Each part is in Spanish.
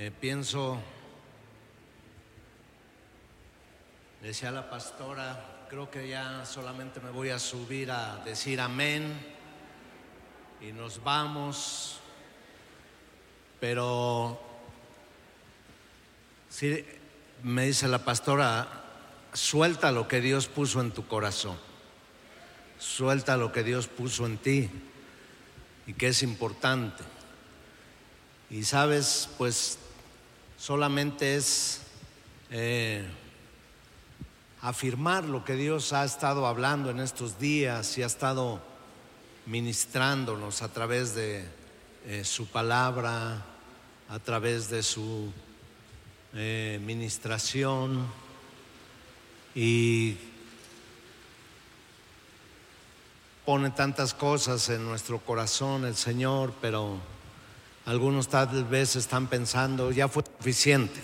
Eh, pienso, decía la pastora, creo que ya solamente me voy a subir a decir amén y nos vamos, pero si me dice la pastora, suelta lo que Dios puso en tu corazón, suelta lo que Dios puso en ti y que es importante. Y sabes, pues solamente es eh, afirmar lo que Dios ha estado hablando en estos días y ha estado ministrándonos a través de eh, su palabra, a través de su eh, ministración. Y pone tantas cosas en nuestro corazón el Señor, pero algunos tal vez están pensando, ya fue suficiente.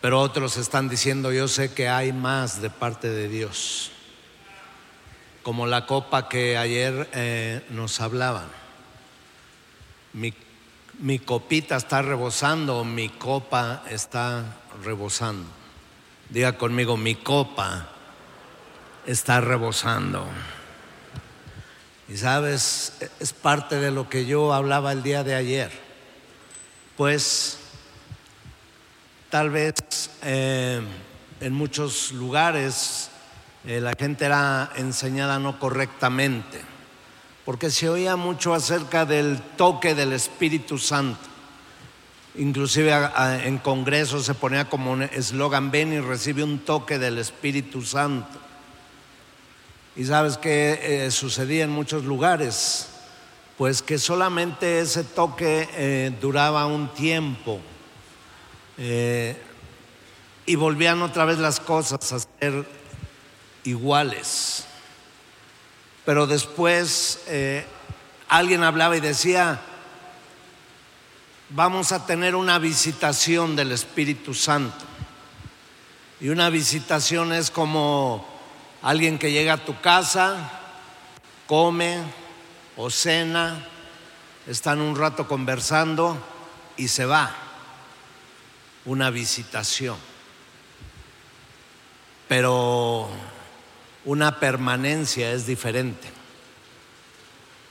Pero otros están diciendo, yo sé que hay más de parte de Dios. Como la copa que ayer eh, nos hablaban. Mi, mi copita está rebosando, mi copa está rebosando. Diga conmigo, mi copa está rebosando. Y sabes, es parte de lo que yo hablaba el día de ayer. Pues tal vez eh, en muchos lugares eh, la gente era enseñada no correctamente, porque se oía mucho acerca del toque del Espíritu Santo. Inclusive en congresos se ponía como un eslogan, ven y recibe un toque del Espíritu Santo. Y sabes que eh, sucedía en muchos lugares, pues que solamente ese toque eh, duraba un tiempo eh, y volvían otra vez las cosas a ser iguales. Pero después alguien hablaba y decía, vamos a tener una visitación del Espíritu Santo. Y una visitación es como Alguien que llega a tu casa, come o cena, están un rato conversando y se va. Una visitación. Pero una permanencia es diferente.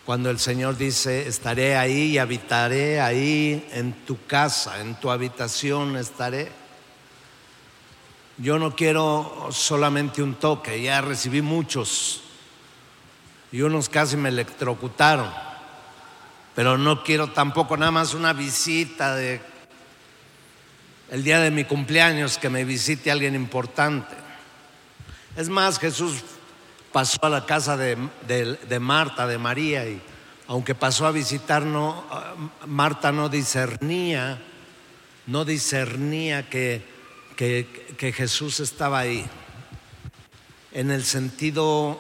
Cuando el Señor dice, estaré ahí y habitaré ahí en tu casa, en tu habitación estaré yo no quiero solamente un toque, ya recibí muchos y unos casi me electrocutaron, pero no quiero tampoco nada más una visita el día de mi cumpleaños que me visite alguien importante. Es más, Jesús pasó a la casa de, Marta, de María, y aunque pasó a visitar, no, Marta no discernía, no discernía que que, Jesús estaba ahí, en el sentido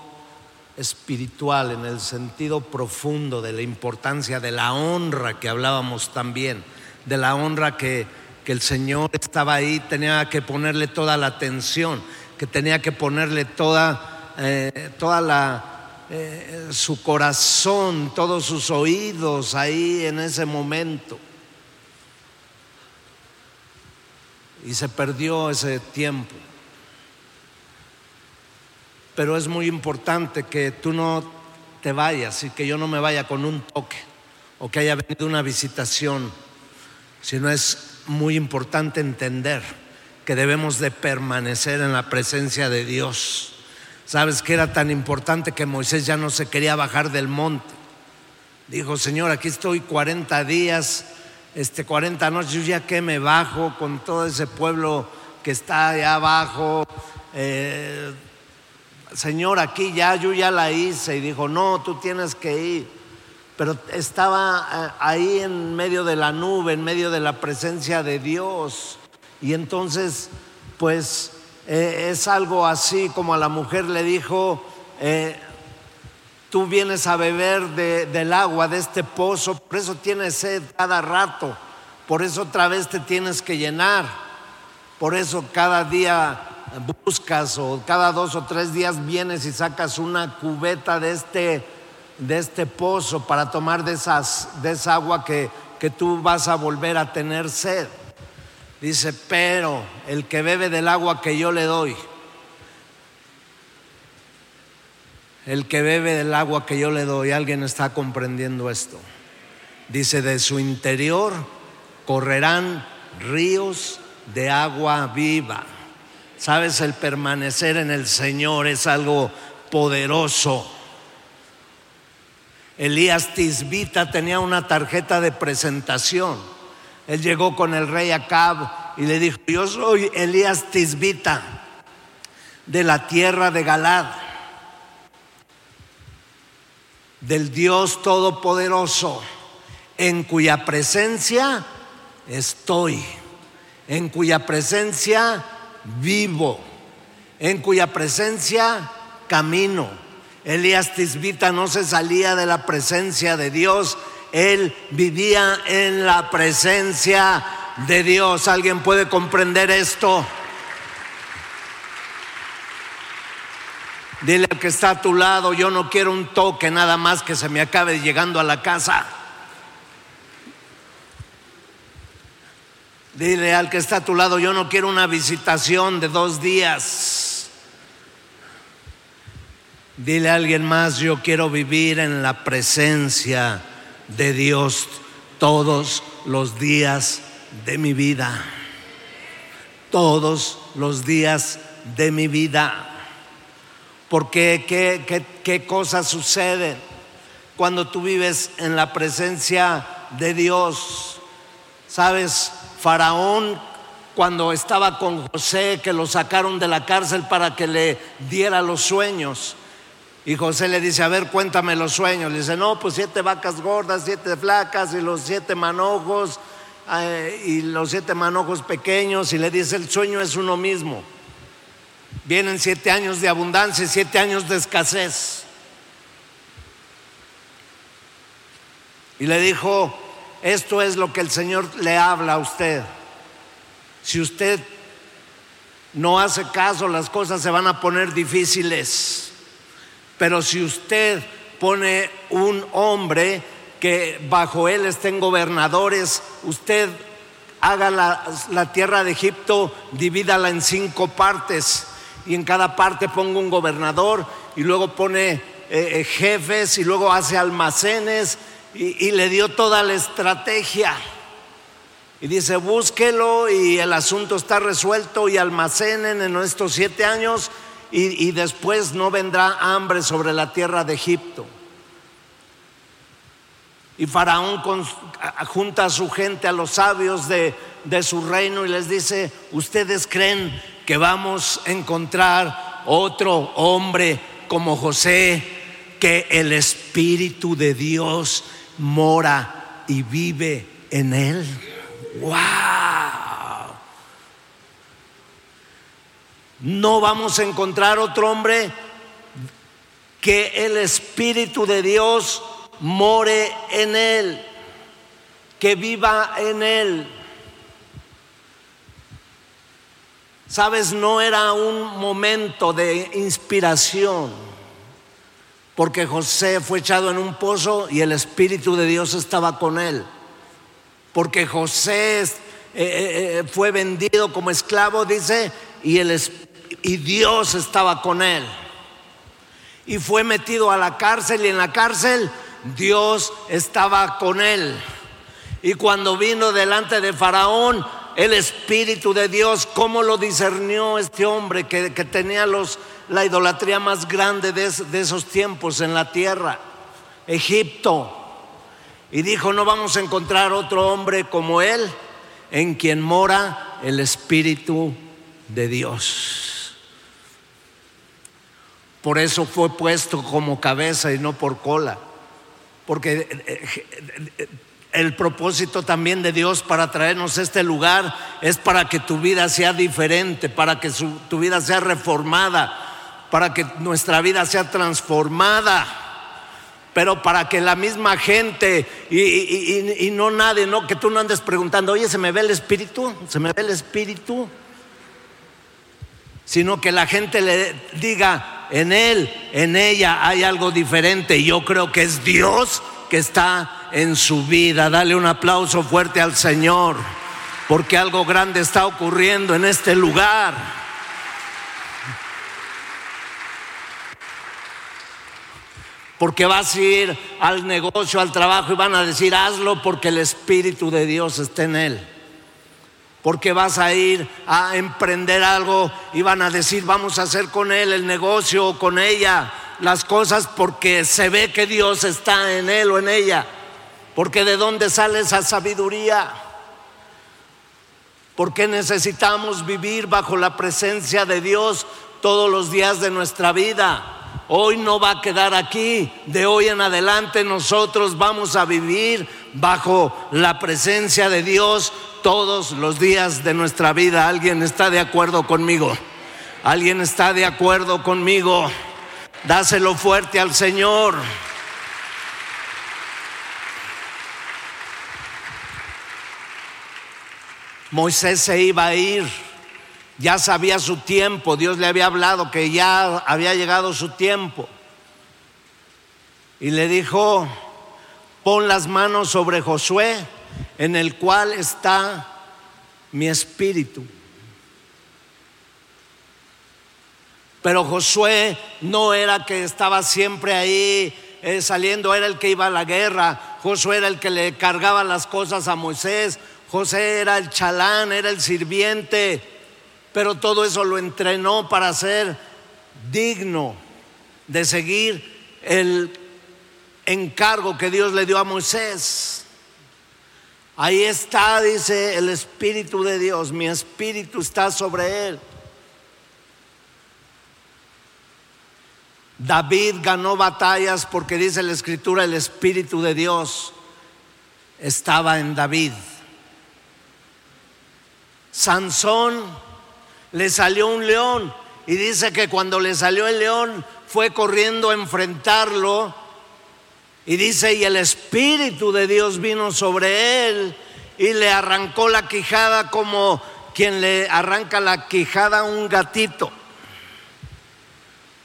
espiritual, en el sentido profundo de la importancia de la honra que hablábamos también, de la honra que, que el Señor estaba ahí, tenía que ponerle toda la atención, que tenía que ponerle toda, eh, toda la, eh, su corazón, todos sus oídos ahí en ese momento. Y se perdió ese tiempo. Pero es muy importante que tú no te vayas y que yo no me vaya con un toque o que haya venido una visitación, sino es muy importante entender que debemos de permanecer en la presencia de Dios. ¿Sabes que era tan importante que Moisés ya no se quería bajar del monte? Dijo, Señor, aquí estoy 40 días este, 40 noches, yo ya que me bajo con todo ese pueblo que está allá abajo. Eh, señor, aquí ya, yo ya la hice. Y dijo, no, tú tienes que ir. Pero estaba eh, ahí en medio de la nube, en medio de la presencia de Dios. Y entonces, pues eh, es algo así como a la mujer le dijo, Tú vienes a beber del agua de este pozo, por eso tienes sed cada rato, por eso otra vez te tienes que llenar, por eso cada día buscas o cada dos o tres días vienes y sacas una cubeta de este, de este pozo para tomar de, de esa agua que, que tú vas a volver a tener sed. Dice, pero el que bebe del agua que yo le doy, el que bebe del agua que yo le doy, alguien está comprendiendo esto. Dice, de su interior correrán ríos de agua viva. Sabes, el permanecer en el Señor es algo poderoso. Elías Tisbita tenía una tarjeta de presentación. Él llegó con el rey Acab y le dijo, yo soy Elías Tisbita de la tierra de Galad, del Dios Todopoderoso, en cuya presencia estoy, en cuya presencia vivo, en cuya presencia camino. Elías Tisbita no se salía de la presencia de Dios, él vivía en la presencia de Dios. ¿Alguien puede comprender esto? Dile al que está a tu lado, yo no quiero un toque nada más que se me acabe llegando a la casa. Dile al que está a tu lado, yo no quiero una visitación de dos días. Dile a alguien más, yo quiero vivir en la presencia de Dios todos los días de mi vida. Todos los días de mi vida. Porque qué, qué, qué cosas suceden cuando tú vives en la presencia de Dios. Sabes, Faraón cuando estaba con José, que lo sacaron de la cárcel para que le diera los sueños. Y José le dice, a ver, cuéntame los sueños. Le dice, no, pues siete vacas gordas, siete flacas y los siete manojos eh, y los siete manojos pequeños. Y le dice, el sueño es uno mismo. Vienen siete años de abundancia y siete años de escasez. Y le dijo, esto es lo que el Señor le habla a usted. Si usted no hace caso, las cosas se van a poner difíciles. Pero si usted pone un hombre que bajo él estén gobernadores, usted haga la, tierra de Egipto, divídala en cinco partes y en cada parte ponga un gobernador y luego pone eh, eh, jefes y luego hace almacenes y, le dio toda la estrategia. Y dice, búsquelo y el asunto está resuelto y almacenen en estos siete años y, después no vendrá hambre sobre la tierra de Egipto. Y Faraón junta a su gente, a los sabios de, de su reino y les dice, ustedes creen que vamos a encontrar otro hombre como José, que el Espíritu de Dios mora y vive en él. ¡Wow! No vamos a encontrar otro hombre que el Espíritu de Dios more en él, que viva en él. Sabes, no era un momento de inspiración porque José fue echado en un pozo y el Espíritu de Dios estaba con él. Porque José eh, eh, eh, fue vendido como esclavo, dice, y, el, y Dios estaba con él. Y fue metido a la cárcel y en la cárcel Dios estaba con él. Y cuando vino delante de Faraón, el Espíritu de Dios, ¿cómo lo discernió este hombre que, tenía la idolatría más grande de, esos tiempos en la tierra, Egipto. Y dijo, no vamos a encontrar otro hombre como él, en quien mora el Espíritu de Dios. Por eso fue puesto como cabeza y no por cola. Porque eh, eh, el propósito también de Dios para traernos este lugar es para que tu vida sea diferente, para que tu vida sea reformada, para que nuestra vida sea transformada, pero para que la misma gente y, no nadie, no que tú no andes preguntando, oye, ¿se me ve el espíritu? ¿Se me ve el espíritu? Sino que la gente le diga, en él, en ella hay algo diferente. Y yo creo que es Dios que está en su vida. Dale un aplauso fuerte al Señor, porque algo grande está ocurriendo en este lugar. Porque vas a ir al negocio, al trabajo y van a decir, hazlo porque el Espíritu de Dios está en él porque vas a ir a emprender algo y van a decir, vamos a hacer con él el negocio o con ella las cosas porque se ve que Dios está en él o en ella. Porque de dónde sale esa sabiduría? Porque necesitamos vivir bajo la presencia de Dios todos los días de nuestra vida. Hoy no va a quedar aquí. De hoy en adelante nosotros vamos a vivir bajo la presencia de Dios todos los días de nuestra vida. ¿Alguien está de acuerdo conmigo? ¿Alguien está de acuerdo conmigo? Dáselo fuerte al Señor. Moisés se iba a ir, ya sabía su tiempo, Dios le había hablado que ya había llegado su tiempo. Y le dijo, pon las manos sobre Josué en el cual está mi espíritu. Pero Josué no era que estaba siempre ahí eh, saliendo, era el que iba a la guerra. Josué era el que le cargaba las cosas a Moisés. José era el chalán, era el sirviente. Pero todo eso lo entrenó para ser digno de seguir el encargo que Dios le dio a Moisés. Ahí está, dice el Espíritu de Dios, mi Espíritu está sobre él. David ganó batallas porque dice la Escritura, el Espíritu de Dios estaba en David. Sansón le salió un león y dice que cuando le salió el león fue corriendo a enfrentarlo y dice, y el Espíritu de Dios vino sobre él y le arrancó la quijada como quien le arranca la quijada a un gatito.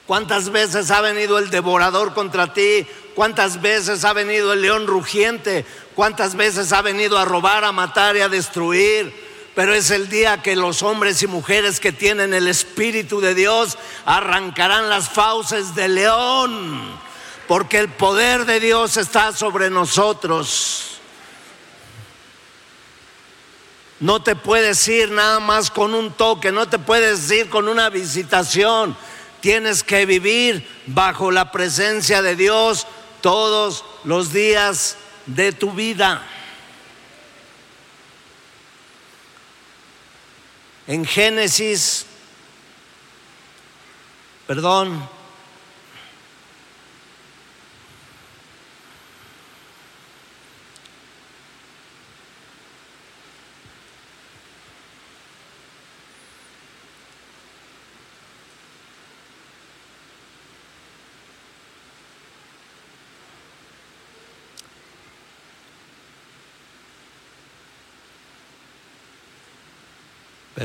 ¿Cuántas veces ha venido el devorador contra ti? ¿Cuántas veces ha venido el león rugiente? ¿Cuántas veces ha venido a robar, a matar y a destruir? Pero es el día que los hombres y mujeres que tienen el Espíritu de Dios arrancarán las fauces del león porque el poder de Dios está sobre nosotros. No te puedes ir nada más con un toque, no te puedes ir con una visitación. Tienes que vivir bajo la presencia de Dios todos los días de tu vida. En Génesis, perdón,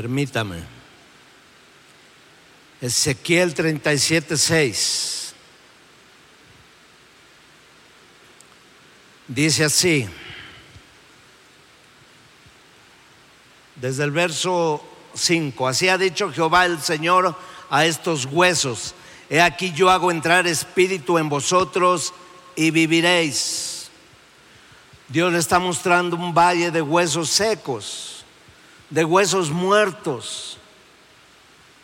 Permítame. Ezequiel 37, 6. Dice así, desde el verso 5, así ha dicho Jehová el Señor a estos huesos, he aquí yo hago entrar espíritu en vosotros y viviréis. Dios le está mostrando un valle de huesos secos de huesos muertos.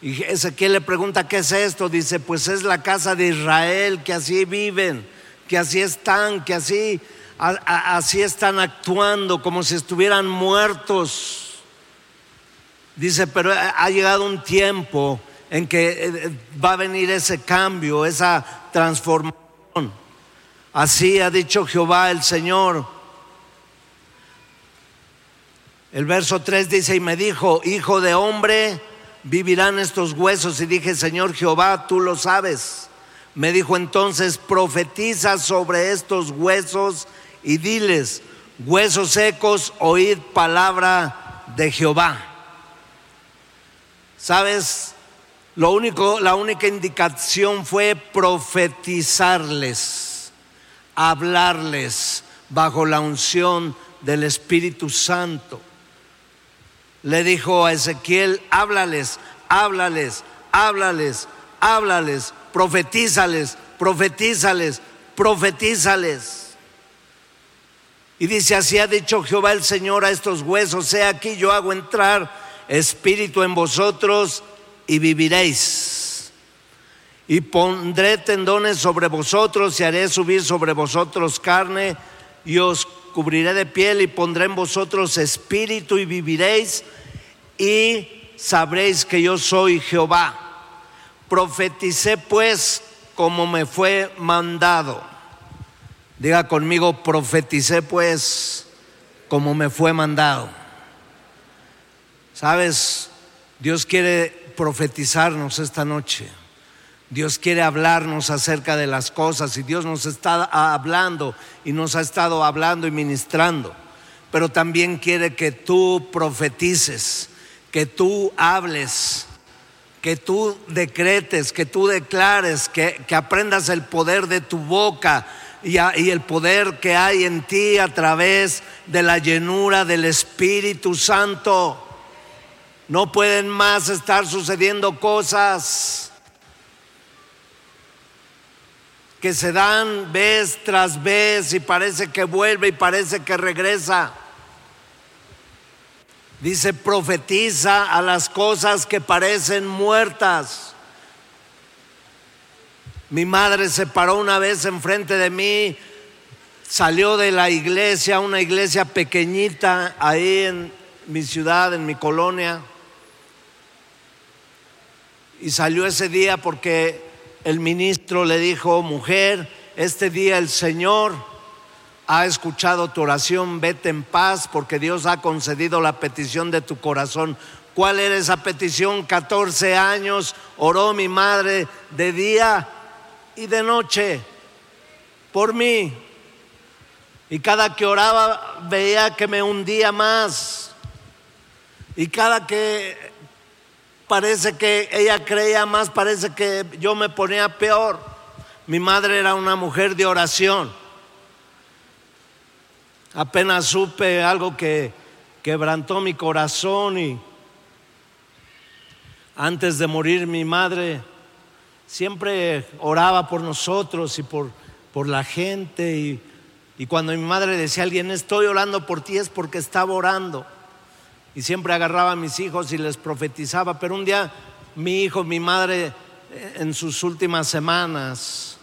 Y Ezequiel le pregunta, ¿qué es esto? Dice, pues es la casa de Israel, que así viven, que así están, que así, así están actuando, como si estuvieran muertos. Dice, pero ha llegado un tiempo en que eh, va a venir ese cambio, esa transformación. Así ha dicho Jehová el Señor el verso 3 dice, y me dijo, hijo de hombre, vivirán estos huesos. Y dije, Señor Jehová, tú lo sabes. Me dijo entonces, profetiza sobre estos huesos y diles, huesos secos, oíd palabra de Jehová. ¿Sabes? Lo único, la única indicación fue profetizarles, hablarles, bajo la unción del Espíritu Santo. Le dijo a Ezequiel, háblales, háblales, háblales, háblales, profetízales, profetízales, profetízales. Y dice, así ha dicho Jehová el Señor a estos huesos, sea aquí yo hago entrar espíritu en vosotros y viviréis. Y pondré tendones sobre vosotros y haré subir sobre vosotros carne y os cubriré de piel y pondré en vosotros espíritu y viviréis y sabréis que yo soy Jehová. Profeticé pues como me fue mandado. Diga conmigo, profeticé pues como me fue mandado. Sabes, Dios quiere profetizarnos esta noche. Dios quiere hablarnos acerca de las cosas y Dios nos está hablando y nos ha estado hablando y ministrando. Pero también quiere que tú profetices, que tú hables, que tú decretes, que tú declares, que, aprendas el poder de tu boca y, y el poder que hay en ti a través de la llenura del Espíritu Santo. No pueden más estar sucediendo cosas que se dan vez tras vez y parece que vuelve y parece que regresa. Dice, profetiza a las cosas que parecen muertas. Mi madre se paró una vez enfrente de mí, salió de la iglesia, una iglesia pequeñita ahí en mi ciudad, en mi colonia, y salió ese día porque el ministro le dijo, mujer, este día el Señor ha escuchado tu oración, vete en paz porque Dios ha concedido la petición de tu corazón. ¿Cuál era esa petición? 14 años oró mi madre de día y de noche por mí. Y cada que oraba veía que me hundía más. Y cada que parece que ella creía más, parece que yo me ponía peor. Mi madre era una mujer de oración. Apenas supe algo que quebrantó mi corazón y antes de morir mi madre siempre oraba por nosotros y por, por la gente y, y cuando mi madre decía a alguien estoy orando por ti es porque estaba orando y siempre agarraba a mis hijos y les profetizaba, pero un día mi hijo, mi madre, eh, en sus últimas semanas,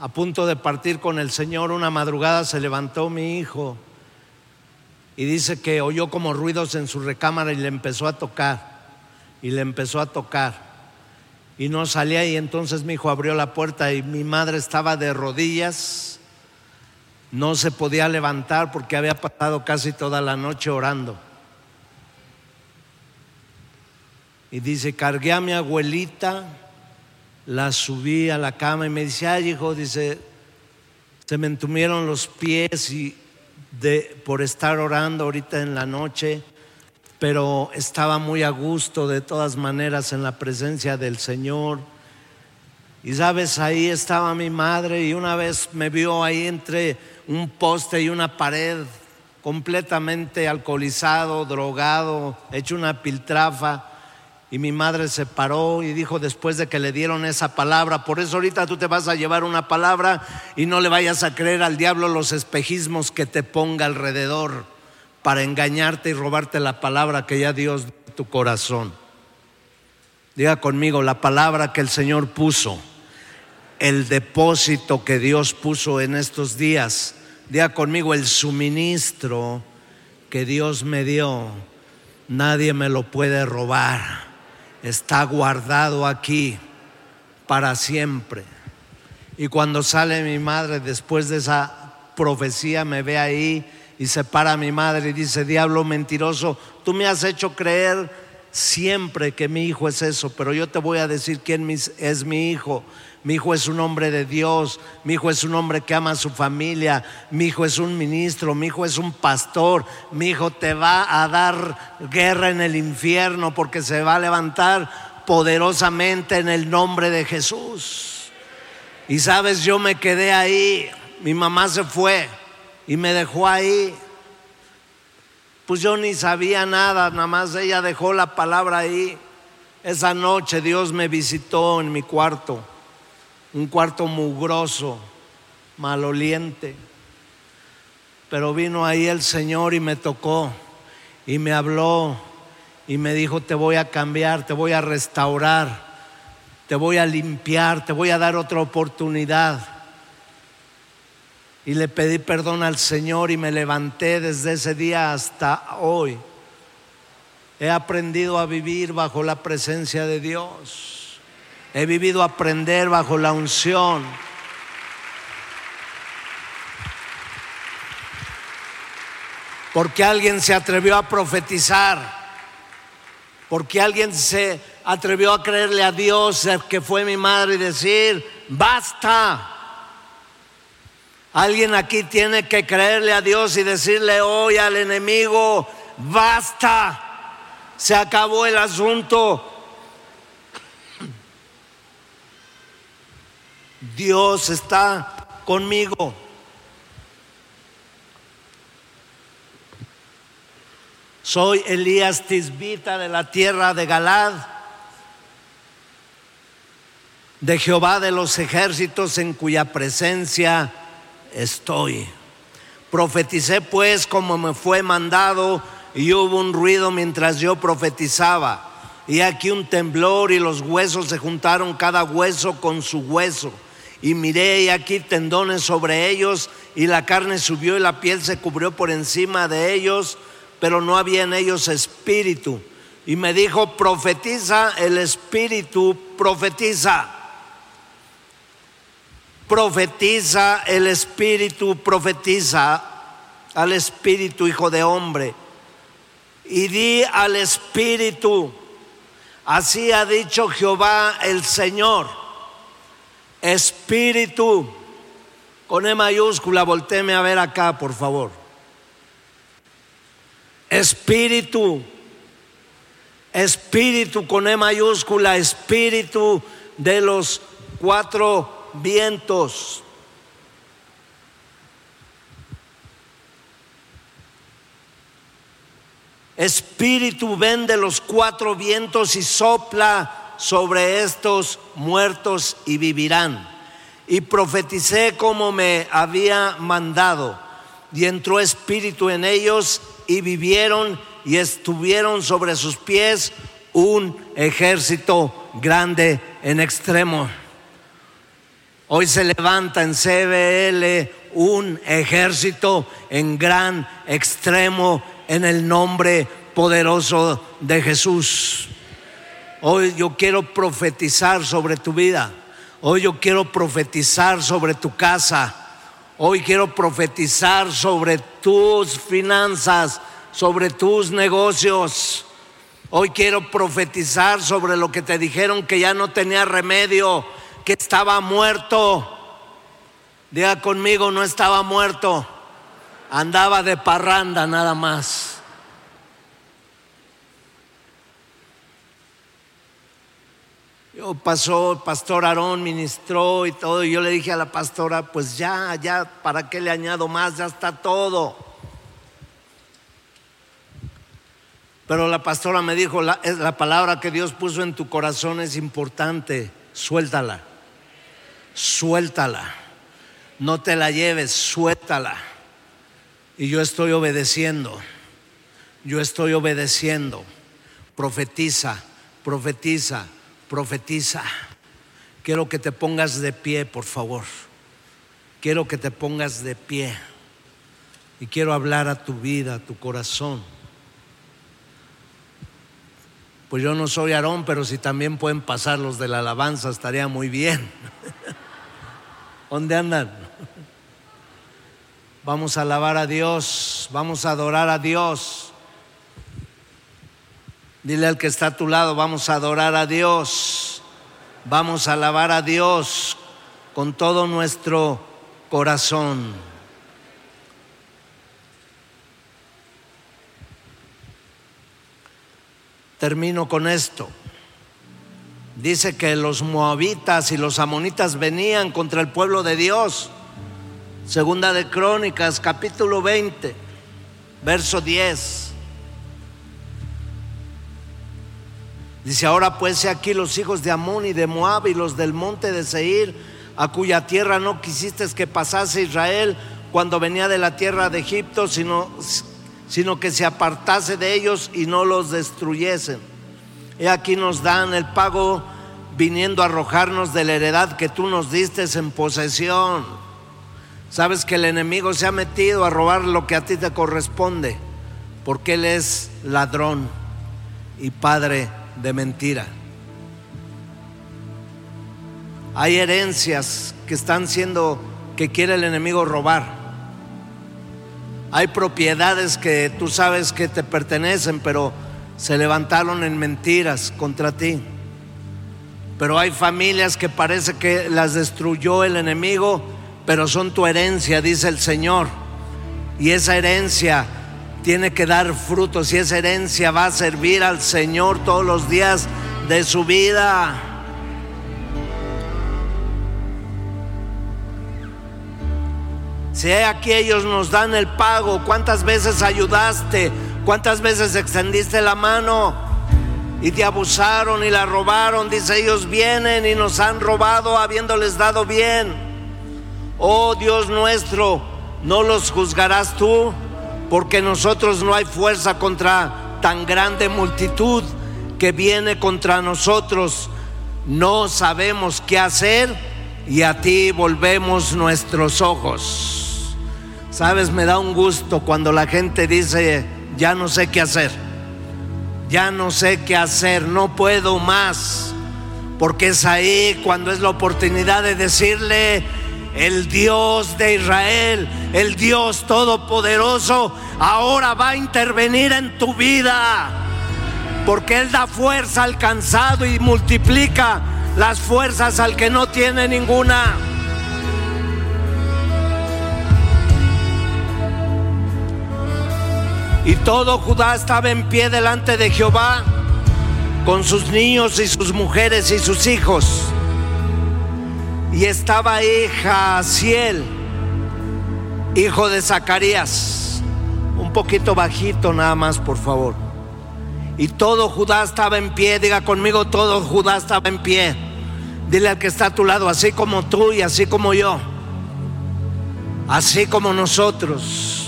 a punto de partir con el Señor, una madrugada se levantó mi hijo y dice que oyó como ruidos en su recámara y le empezó a tocar, y le empezó a tocar. Y no salía y entonces mi hijo abrió la puerta y mi madre estaba de rodillas no se podía levantar porque había pasado casi toda la noche orando. Y dice, cargué a mi abuelita, la subí a la cama y me dice, ay hijo, dice, se me entumieron los pies y de, por estar orando ahorita en la noche, pero estaba muy a gusto de todas maneras en la presencia del Señor. Y sabes, ahí estaba mi madre y una vez me vio ahí entre un poste y una pared, completamente alcoholizado, drogado, hecho una piltrafa. Y mi madre se paró y dijo después de que le dieron esa palabra, por eso ahorita tú te vas a llevar una palabra y no le vayas a creer al diablo los espejismos que te ponga alrededor para engañarte y robarte la palabra que ya Dios dio tu corazón. Diga conmigo, la palabra que el Señor puso el depósito que Dios puso en estos días. Diga conmigo, el suministro que Dios me dio, nadie me lo puede robar. Está guardado aquí para siempre. Y cuando sale mi madre después de esa profecía, me ve ahí y se para mi madre y dice, diablo mentiroso, tú me has hecho creer siempre que mi hijo es eso, pero yo te voy a decir quién es mi hijo. Mi hijo es un hombre de Dios, mi hijo es un hombre que ama a su familia, mi hijo es un ministro, mi hijo es un pastor, mi hijo te va a dar guerra en el infierno porque se va a levantar poderosamente en el nombre de Jesús. Y sabes, yo me quedé ahí, mi mamá se fue y me dejó ahí. Pues yo ni sabía nada, nada más ella dejó la palabra ahí. Esa noche Dios me visitó en mi cuarto, un cuarto mugroso, maloliente. Pero vino ahí el Señor y me tocó y me habló y me dijo, te voy a cambiar, te voy a restaurar, te voy a limpiar, te voy a dar otra oportunidad. Y le pedí perdón al Señor y me levanté desde ese día hasta hoy. He aprendido a vivir bajo la presencia de Dios. He vivido a aprender bajo la unción. Porque alguien se atrevió a profetizar porque alguien se atrevió a creerle a Dios que fue mi madre y decir, basta. Alguien aquí tiene que creerle a Dios y decirle hoy al enemigo, basta. Se acabó el asunto. Dios está conmigo. Soy Elías Tisbita de la tierra de Galad, de Jehová de los ejércitos en cuya presencia estoy. Profeticé pues como me fue mandado y hubo un ruido mientras yo profetizaba. Y aquí un temblor y los huesos se juntaron cada hueso con su hueso. Y miré y aquí tendones sobre ellos y la carne subió y la piel se cubrió por encima de ellos pero no había en ellos espíritu. Y me dijo, profetiza el espíritu, profetiza. Profetiza el espíritu, profetiza al espíritu, hijo de hombre. Y di al espíritu, así ha dicho Jehová el Señor, espíritu, con E mayúscula, voltéme a ver acá, por favor Espíritu, espíritu con E mayúscula, espíritu de los cuatro vientos. Espíritu ven de los cuatro vientos y sopla sobre estos muertos y vivirán. Y profeticé como me había mandado. Y entró espíritu en ellos y vivieron y estuvieron sobre sus pies un ejército grande en extremo. Hoy se levanta en CBL un ejército en gran extremo en el nombre poderoso de Jesús. Hoy yo quiero profetizar sobre tu vida. Hoy yo quiero profetizar sobre tu casa. Hoy quiero profetizar sobre tus finanzas, sobre tus negocios. Hoy quiero profetizar sobre lo que te dijeron que ya no tenía remedio, que estaba muerto. Diga conmigo, no estaba muerto, andaba de parranda nada más. Yo pasó, el pastor Aarón ministró y todo, y yo le dije a la pastora, pues ya, ya, ¿para qué le añado más? Ya está todo. Pero la pastora me dijo, la, la palabra que Dios puso en tu corazón es importante, suéltala, suéltala, no te la lleves, suéltala. Y yo estoy obedeciendo, yo estoy obedeciendo, profetiza, profetiza profetiza. Quiero que te pongas de pie, por favor. Quiero que te pongas de pie. Y quiero hablar a tu vida, a tu corazón. Pues yo no soy Aarón, pero si también pueden pasar los de la alabanza, estaría muy bien. ¿Dónde andan? Vamos a alabar a Dios, vamos a adorar a Dios. Dile al que está a tu lado, vamos a adorar a Dios, vamos a alabar a Dios con todo nuestro corazón. Termino con esto. Dice que los moabitas y los amonitas venían contra el pueblo de Dios Segunda de Crónicas, capítulo 20, verso 10. Dice, ahora pues aquí los hijos de Amón y de Moab y los del monte de Seir, a cuya tierra no quisiste que pasase Israel cuando venía de la tierra de Egipto, sino, sino que se apartase de ellos y no los destruyesen. Y aquí nos dan el pago viniendo a arrojarnos de la heredad que tú nos diste en posesión. Sabes que el enemigo se ha metido a robar lo que a ti te corresponde, porque él es ladrón y padre de mentira. Hay herencias que están siendo, que quiere el enemigo robar. Hay propiedades que tú sabes que te pertenecen, pero se levantaron en mentiras contra ti. Pero hay familias que parece que las destruyó el enemigo, pero son tu herencia, dice el Señor. Y esa herencia tiene que dar frutos y esa herencia va a servir al Señor todos los días de su vida. Si aquí ellos nos dan el pago, ¿cuántas veces ayudaste? ¿Cuántas veces extendiste la mano? y te abusaron y la robaron. Dice, ellos vienen y nos han robado habiéndoles dado bien. Oh Dios nuestro, no los juzgarás tú, porque nosotros no hay fuerza contra tan grande multitud que viene contra nosotros. No sabemos qué hacer y a ti volvemos nuestros ojos. Sabes, me da un gusto cuando la gente dice, ya no sé qué hacer ya no sé qué hacer, no puedo más. Porque es ahí cuando es la oportunidad de decirle, el Dios de Israel, el Dios todopoderoso, ahora va a intervenir en tu vida. Porque Él da fuerza al cansado y multiplica las fuerzas al que no tiene ninguna. Y todo Judá estaba en pie delante de Jehová, con sus niños y sus mujeres y sus hijos. Y estaba ahí Jaciel, hijo de Zacarías, un poquito bajito nada más, por favor. Y todo Judá estaba en pie, diga conmigo, todo Judá estaba en pie. Dile al que está a tu lado, así como tú y así como yo, así como nosotros.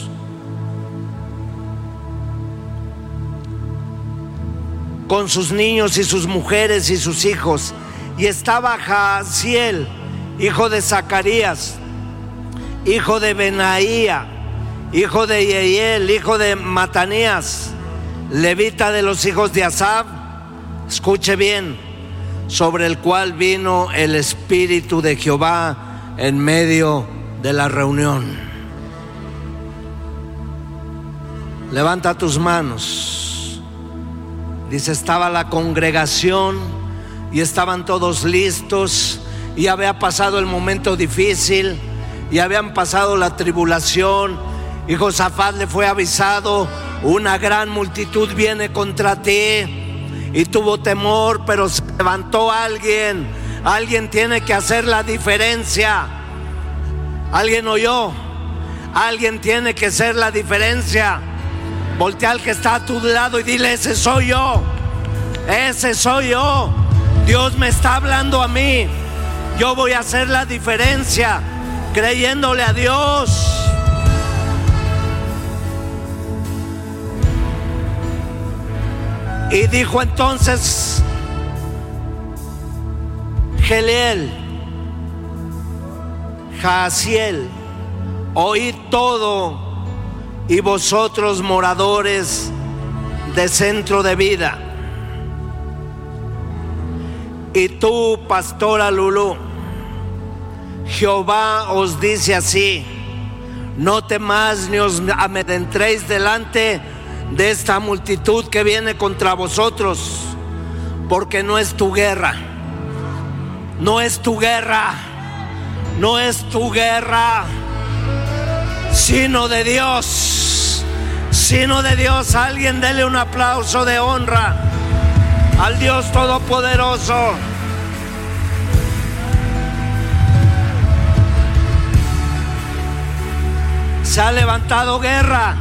Con sus niños y sus mujeres y sus hijos. Y estaba Jaciel, hijo de Zacarías, hijo de Benaía, hijo de Yeiel, hijo de Matanías, levita de los hijos de Asab. Escuche bien, sobre el cual vino el Espíritu de Jehová en medio de la reunión. Levanta tus manos. Dice, estaba la congregación y estaban todos listos y había pasado el momento difícil y habían pasado la tribulación y Josafat le fue avisado, una gran multitud viene contra ti y tuvo temor, pero se levantó alguien, alguien tiene que hacer la diferencia. ¿Alguien oyó? Alguien tiene que hacer la diferencia. Voltea al que está a tu lado y dile, ese soy yo. Ese soy yo. Dios me está hablando a mí. Yo voy a hacer la diferencia creyéndole a Dios. Y dijo entonces Geleel, Jaciel, oíd todo y vosotros moradores de centro de vida. Y tú, pastora Lulú, Jehová os dice así, no temáis ni os amedrentéis delante de esta multitud que viene contra vosotros, porque no es tu guerra, no es tu guerra, no es tu guerra sino de Dios. Sino de Dios. Alguien dele un aplauso de honra al Dios Todopoderoso. Se ha levantado guerra,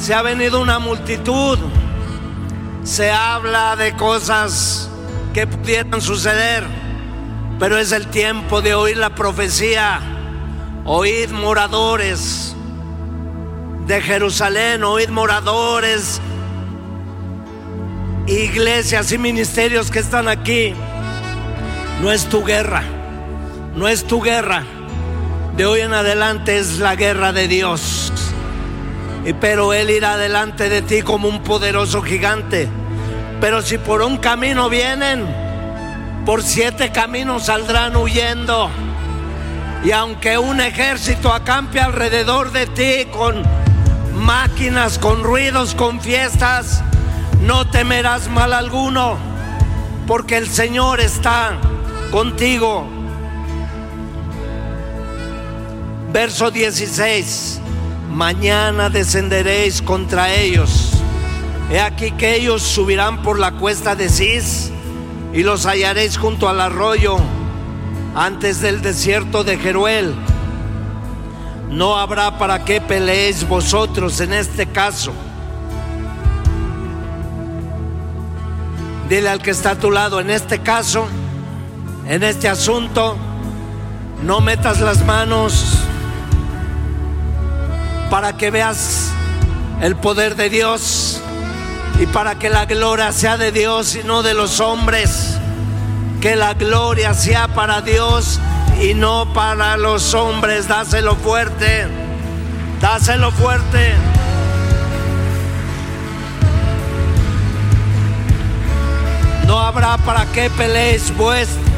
se ha venido una multitud, se habla de cosas que pudieran suceder, pero es el tiempo de oír la profecía. Oíd moradores de Jerusalén, oíd moradores, iglesias y ministerios que están aquí. No es tu guerra, no es tu guerra. De hoy en adelante es la guerra de Dios. Pero Él irá delante de ti como un poderoso gigante. Pero si por un camino vienen, por siete caminos saldrán huyendo. Y aunque un ejército acampe alrededor de ti con máquinas, con ruidos, con fiestas, no temerás mal alguno, porque el Señor está contigo. Verso 16, mañana descenderéis contra ellos. He aquí que ellos subirán por la cuesta de Cis y los hallaréis junto al arroyo antes del desierto de Jeruel. No habrá para qué peleéis vosotros en este caso. Dile al que está a tu lado, en este caso, en este asunto, no metas las manos para que veas el poder de Dios y para que la gloria sea de Dios y no de los hombres que la gloria sea para Dios y no para los hombres. Dáselo fuerte, dáselo fuerte. No habrá para qué peleéis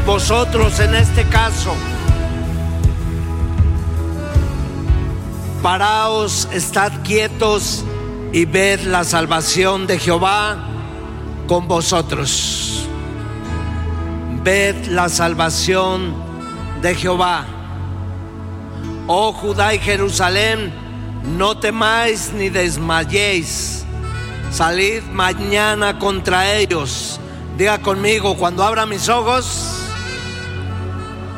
vosotros en este caso. Paraos, estad quietos y ved la salvación de Jehová con vosotros ved la salvación de Jehová. Oh Judá y Jerusalén, no temáis ni desmayéis. Salid mañana contra ellos. Diga conmigo, cuando abra mis ojos,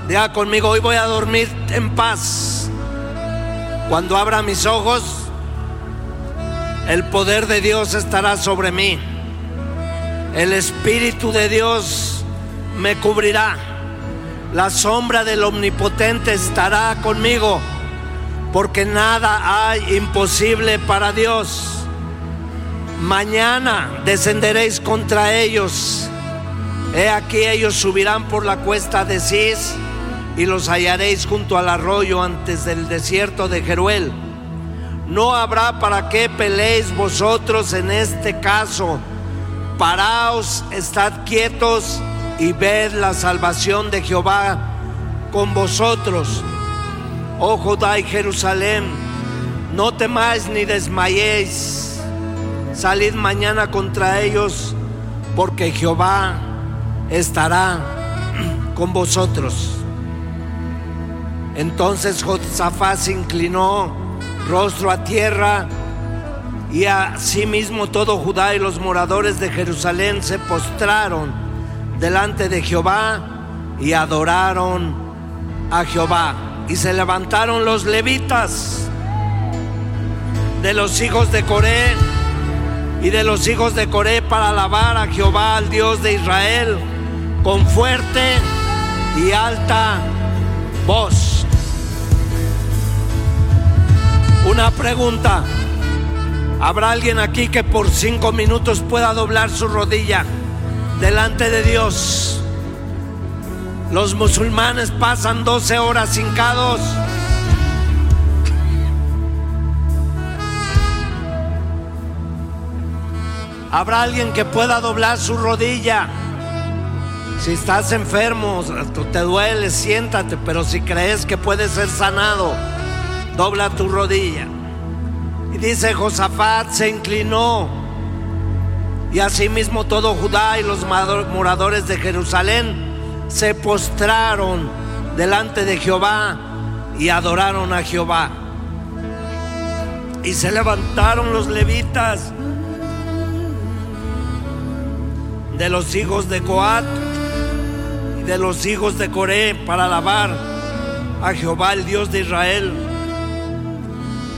diga conmigo, hoy voy a dormir en paz. Cuando abra mis ojos, el poder de Dios estará sobre mí. El Espíritu de Dios me cubrirá. La sombra del Omnipotente estará conmigo, porque nada hay imposible para Dios. Mañana descenderéis contra ellos. He aquí ellos subirán por la cuesta de Cis y los hallaréis junto al arroyo antes del desierto de Jeruel. No habrá para qué peleéis vosotros en este caso. Paraos, estad quietos y ved la salvación de Jehová con vosotros. Oh Judá y Jerusalén, no temáis ni desmayéis. Salid mañana contra ellos, porque Jehová estará con vosotros. Entonces Josafat se inclinó rostro a tierra y asimismo todo Judá y los moradores de Jerusalén se postraron delante de Jehová y adoraron a Jehová. Y se levantaron los levitas de los hijos de Coré y de los hijos de Coré para alabar a Jehová, al Dios de Israel, con fuerte y alta voz. Una pregunta. ¿Habrá alguien aquí que por cinco minutos pueda doblar su rodilla? Delante de Dios. Los musulmanes pasan 12 horas hincados. Habrá alguien que pueda doblar su rodilla. Si estás enfermo, te duele, siéntate, pero si crees que puedes ser sanado, dobla tu rodilla. Y dice Josafat se inclinó y asimismo todo Judá y los moradores de Jerusalén se postraron delante de Jehová y adoraron a Jehová. Y se levantaron los levitas de los hijos de Coat y de los hijos de Coré para alabar a Jehová, el Dios de Israel.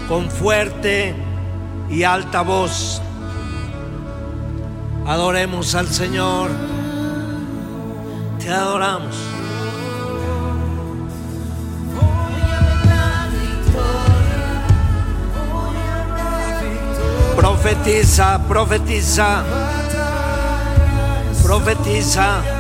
con fuerte y alta voz. Adoremos al Señor. Te adoramos. Profetiza, profetiza, profetiza.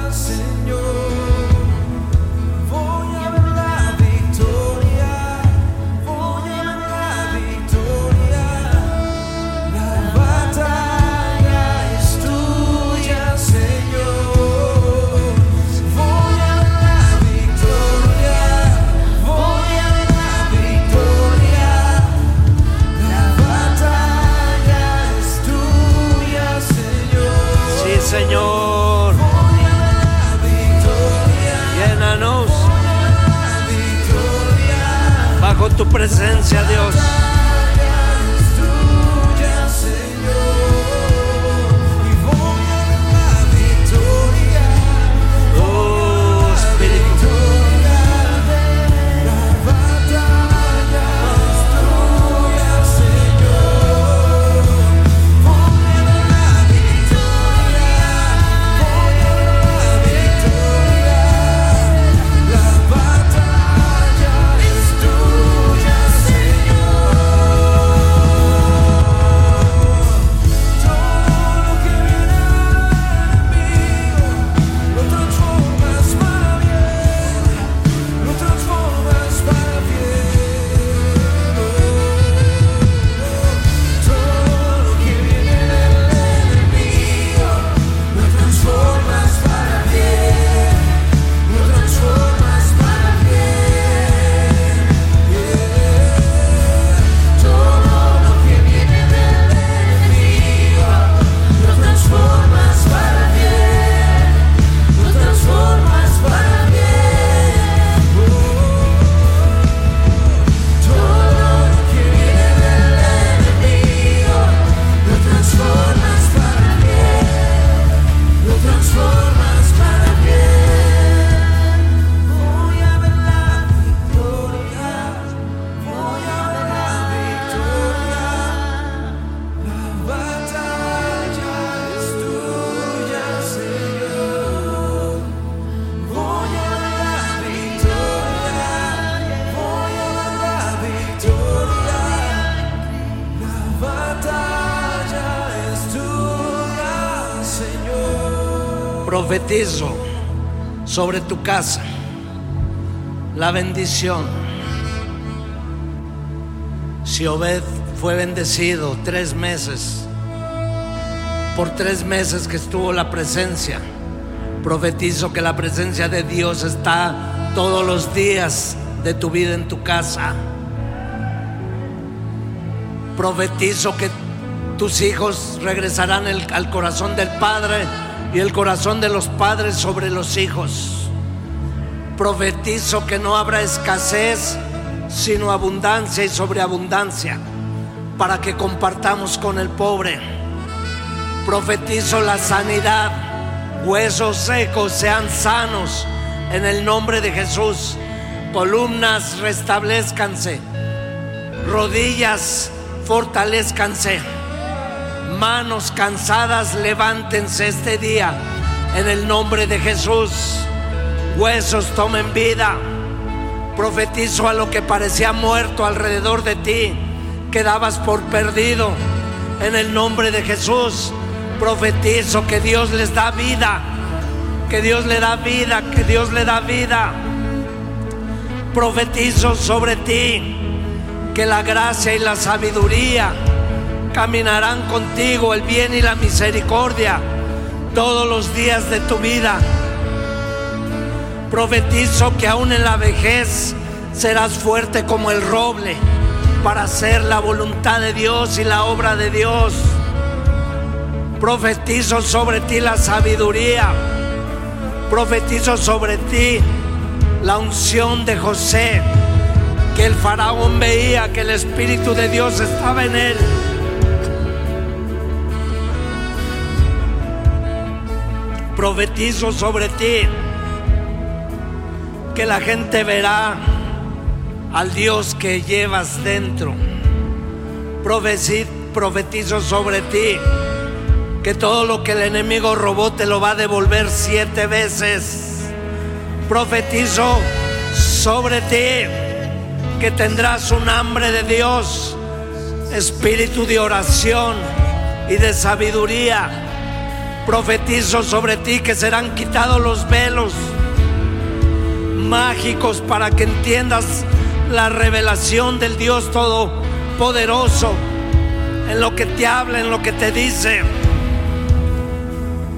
Tu presencia, Dios. Profetizo sobre tu casa la bendición. Si Obed fue bendecido tres meses, por tres meses que estuvo la presencia, profetizo que la presencia de Dios está todos los días de tu vida en tu casa. Profetizo que tus hijos regresarán al corazón del Padre y el corazón de los padres sobre los hijos. Profetizo que no habrá escasez, sino abundancia y sobreabundancia, para que compartamos con el pobre. Profetizo la sanidad, huesos secos sean sanos en el nombre de Jesús, columnas restablezcanse, rodillas fortalezcanse manos cansadas, levántense este día en el nombre de Jesús. Huesos tomen vida. Profetizo a lo que parecía muerto alrededor de ti, quedabas por perdido. En el nombre de Jesús, profetizo que Dios les da vida, que Dios le da vida, que Dios le da vida. Profetizo sobre ti que la gracia y la sabiduría caminarán contigo el bien y la misericordia todos los días de tu vida. Profetizo que aún en la vejez serás fuerte como el roble para hacer la voluntad de Dios y la obra de Dios. Profetizo sobre ti la sabiduría. Profetizo sobre ti la unción de José, que el faraón veía que el Espíritu de Dios estaba en él profetizo sobre ti que la gente verá al Dios que llevas dentro. Profetizo sobre ti que todo lo que el enemigo robó te lo va a devolver siete veces. Profetizo sobre ti que tendrás un hambre de Dios, espíritu de oración y de sabiduría. Profetizo sobre ti que serán quitados los velos mágicos para que entiendas la revelación del Dios Todopoderoso. En lo que te habla, en lo que te dice.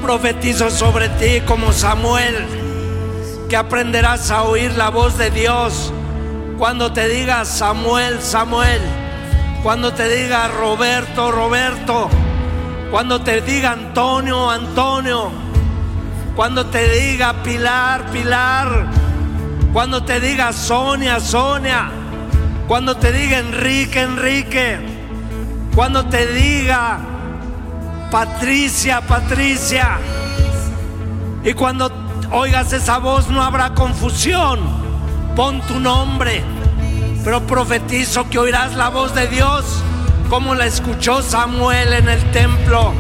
Profetizo sobre ti como Samuel, que aprenderás a oír la voz de Dios. Cuando te diga Samuel, Samuel, cuando te diga Roberto, Roberto, cuando te diga Antonio, Antonio, cuando te diga Pilar, Pilar, cuando te diga Sonia, Sonia, cuando te diga Enrique, Enrique, cuando te diga Patricia, Patricia, y cuando oigas esa voz no habrá confusión, pon tu nombre, pero profetizo que oirás la voz de Dios como la escuchó Samuel en el templo